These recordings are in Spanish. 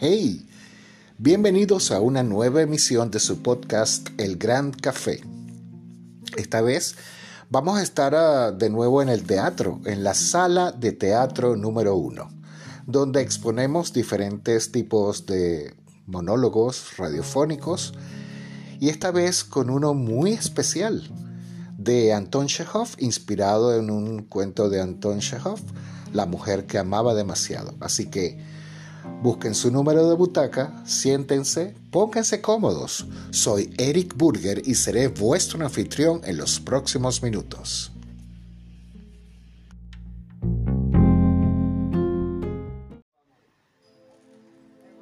Hey, bienvenidos a una nueva emisión de su podcast El Gran Café. Esta vez vamos a estar ah, de nuevo en el teatro, en la sala de teatro número uno, donde exponemos diferentes tipos de monólogos radiofónicos y esta vez con uno muy especial de Anton Chekhov, inspirado en un cuento de Anton Chekhov, La mujer que amaba demasiado. Así que busquen su número de butaca, siéntense, pónganse cómodos. Soy Eric Burger y seré vuestro anfitrión en los próximos minutos.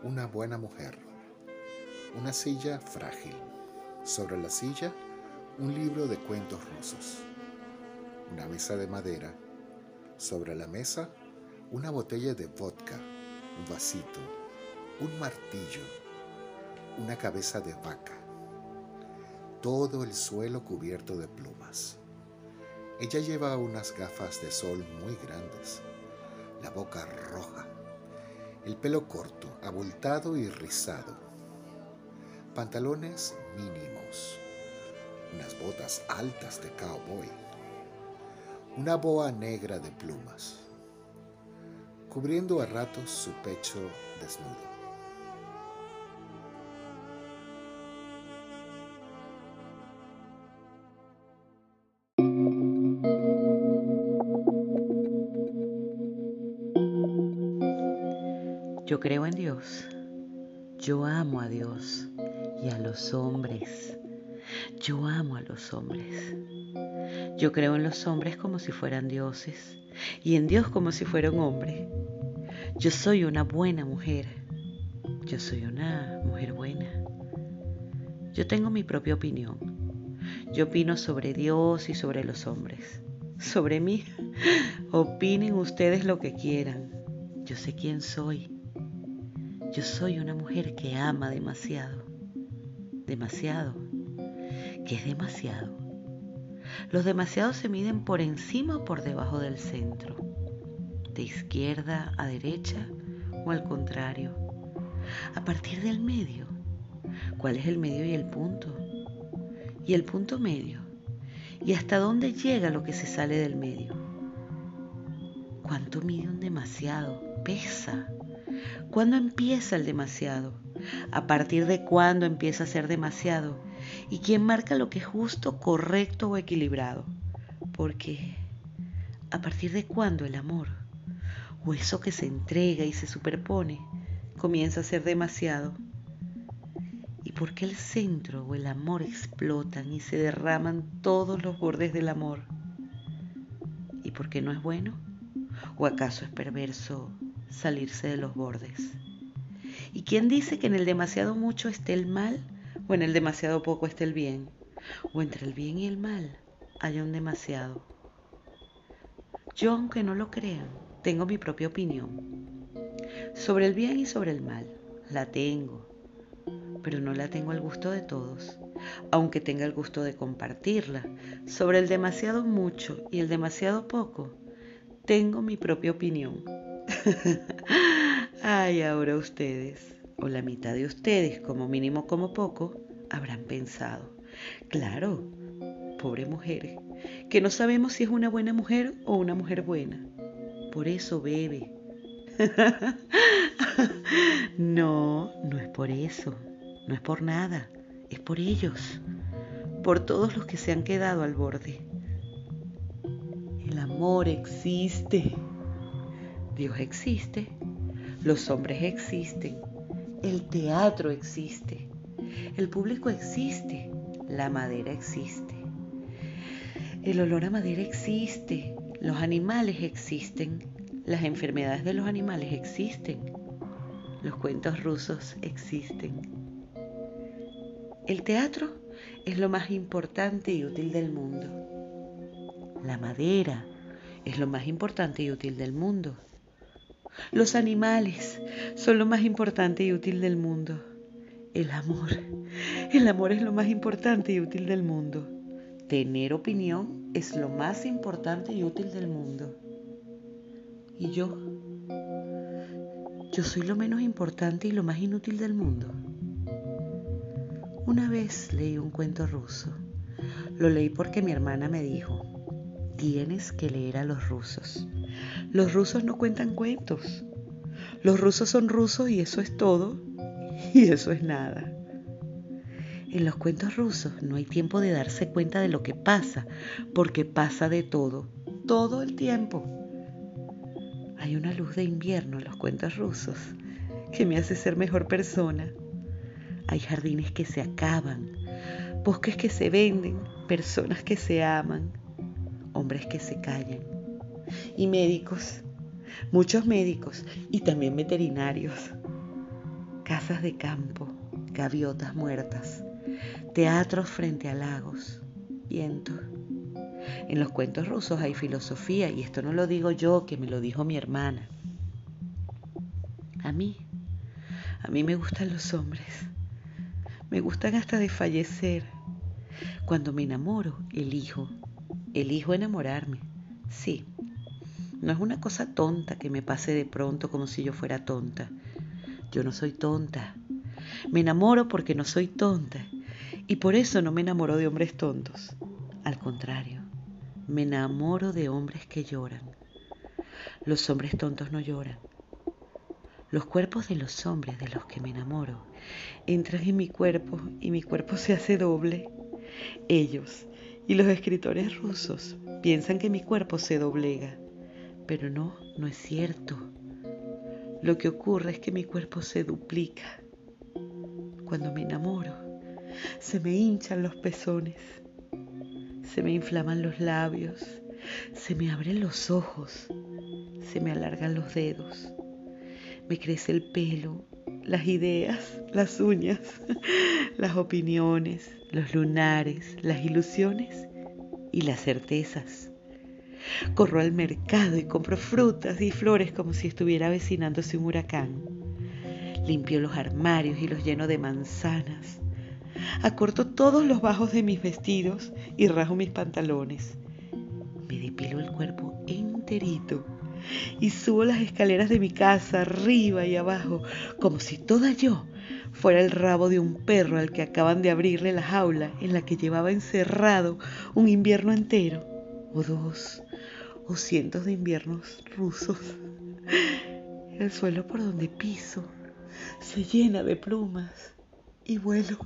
Una buena mujer. Una silla frágil. Sobre la silla, un libro de cuentos rusos. Una mesa de madera. Sobre la mesa, una botella de vodka, un vasito, un martillo, una cabeza de vaca. Todo el suelo cubierto de plumas. Ella lleva unas gafas de sol muy grandes, la boca roja, el pelo corto, abultado y rizado, pantalones mínimos, unas botas altas de cowboy, una boa negra de plumas, cubriendo a ratos su pecho desnudo. Yo creo en Dios. Yo amo a Dios y a los hombres. Yo amo a los hombres. Yo creo en los hombres como si fueran dioses y en Dios como si fuera un hombre. Yo soy una buena mujer. Yo soy una mujer buena. Yo tengo mi propia opinión. Yo opino sobre Dios y sobre los hombres. Sobre mí, opinen ustedes lo que quieran. Yo sé quién soy. Yo soy una mujer que ama demasiado. Demasiado. Que es demasiado. Los demasiados se miden por encima o por debajo del centro. De izquierda a derecha o al contrario. A partir del medio. ¿Cuál es el medio y el punto? Y el punto medio. ¿Y hasta dónde llega lo que se sale del medio? ¿Cuánto mide un demasiado? Pesa. ¿Cuándo empieza el demasiado? ¿A partir de cuándo empieza a ser demasiado? ¿Y quién marca lo que es justo, correcto o equilibrado? Porque ¿a partir de cuándo el amor, o eso que se entrega y se superpone, comienza a ser demasiado? ¿Y por qué el centro o el amor explotan y se derraman todos los bordes del amor? ¿Y por qué no es bueno? ¿O acaso es perverso salirse de los bordes. ¿Y quién dice que en el demasiado mucho esté el mal o en el demasiado poco esté el bien? O entre el bien y el mal haya un demasiado. Yo, aunque no lo crean, tengo mi propia opinión. Sobre el bien y sobre el mal, la tengo, pero no la tengo al gusto de todos, aunque tenga el gusto de compartirla. Sobre el demasiado mucho y el demasiado poco, tengo mi propia opinión. Ay, ahora ustedes, o la mitad de ustedes, como mínimo como poco, habrán pensado, claro, pobre mujer, que no sabemos si es una buena mujer o una mujer buena. Por eso bebe. no, no es por eso, no es por nada, es por ellos, por todos los que se han quedado al borde. El amor existe. Dios existe, los hombres existen, el teatro existe, el público existe, la madera existe, el olor a madera existe, los animales existen, las enfermedades de los animales existen, los cuentos rusos existen. El teatro es lo más importante y útil del mundo. La madera es lo más importante y útil del mundo. Los animales son lo más importante y útil del mundo. El amor. El amor es lo más importante y útil del mundo. Tener opinión es lo más importante y útil del mundo. ¿Y yo? yo soy lo menos importante y lo más inútil del mundo. Una vez leí un cuento ruso. Lo leí porque mi hermana me dijo, tienes que leer a los rusos. Los rusos no cuentan cuentos. Los rusos son rusos y eso es todo. Y eso es nada. En los cuentos rusos no hay tiempo de darse cuenta de lo que pasa, porque pasa de todo, todo el tiempo. Hay una luz de invierno en los cuentos rusos que me hace ser mejor persona. Hay jardines que se acaban, bosques que se venden, personas que se aman, hombres que se callan y médicos, muchos médicos y también veterinarios, casas de campo, gaviotas muertas, teatros frente a lagos, viento. En los cuentos rusos hay filosofía y esto no lo digo yo, que me lo dijo mi hermana. A mí, a mí me gustan los hombres. Me gustan hasta de fallecer. Cuando me enamoro, elijo. Elijo enamorarme. Sí. No es una cosa tonta que me pase de pronto como si yo fuera tonta. Yo no soy tonta. Me enamoro porque no soy tonta y por eso no me enamoro de hombres tontos. Al contrario, me enamoro de hombres que lloran. Los hombres tontos no lloran. Los cuerpos de los hombres de los que me enamoro entran en mi cuerpo y mi cuerpo se hace doble. Ellos y los escritores rusos piensan que mi cuerpo se doblega, pero no, no es cierto. Lo que ocurre es que mi cuerpo se duplica. Cuando me enamoro, se me hinchan los pezones, se me inflaman los labios, se me abren los ojos, se me alargan los dedos, me crece el pelo, las ideas, las uñas, las opiniones, los lunares, las ilusiones y las certezas. Corro al mercado y compro frutas y flores como si estuviera avecinándose un huracán. Limpio los armarios y los lleno de manzanas, acorto todos los bajos de mis vestidos y rajo mis pantalones. Me depilo el cuerpo enterito y subo las escaleras de mi casa arriba y abajo, como si toda yo fuera el rabo de un perro al que acaban de abrirle la jaula en la que llevaba encerrado un invierno entero, o dos, o cientos de inviernos rusos. El suelo por donde piso se llena de plumas y vuelo.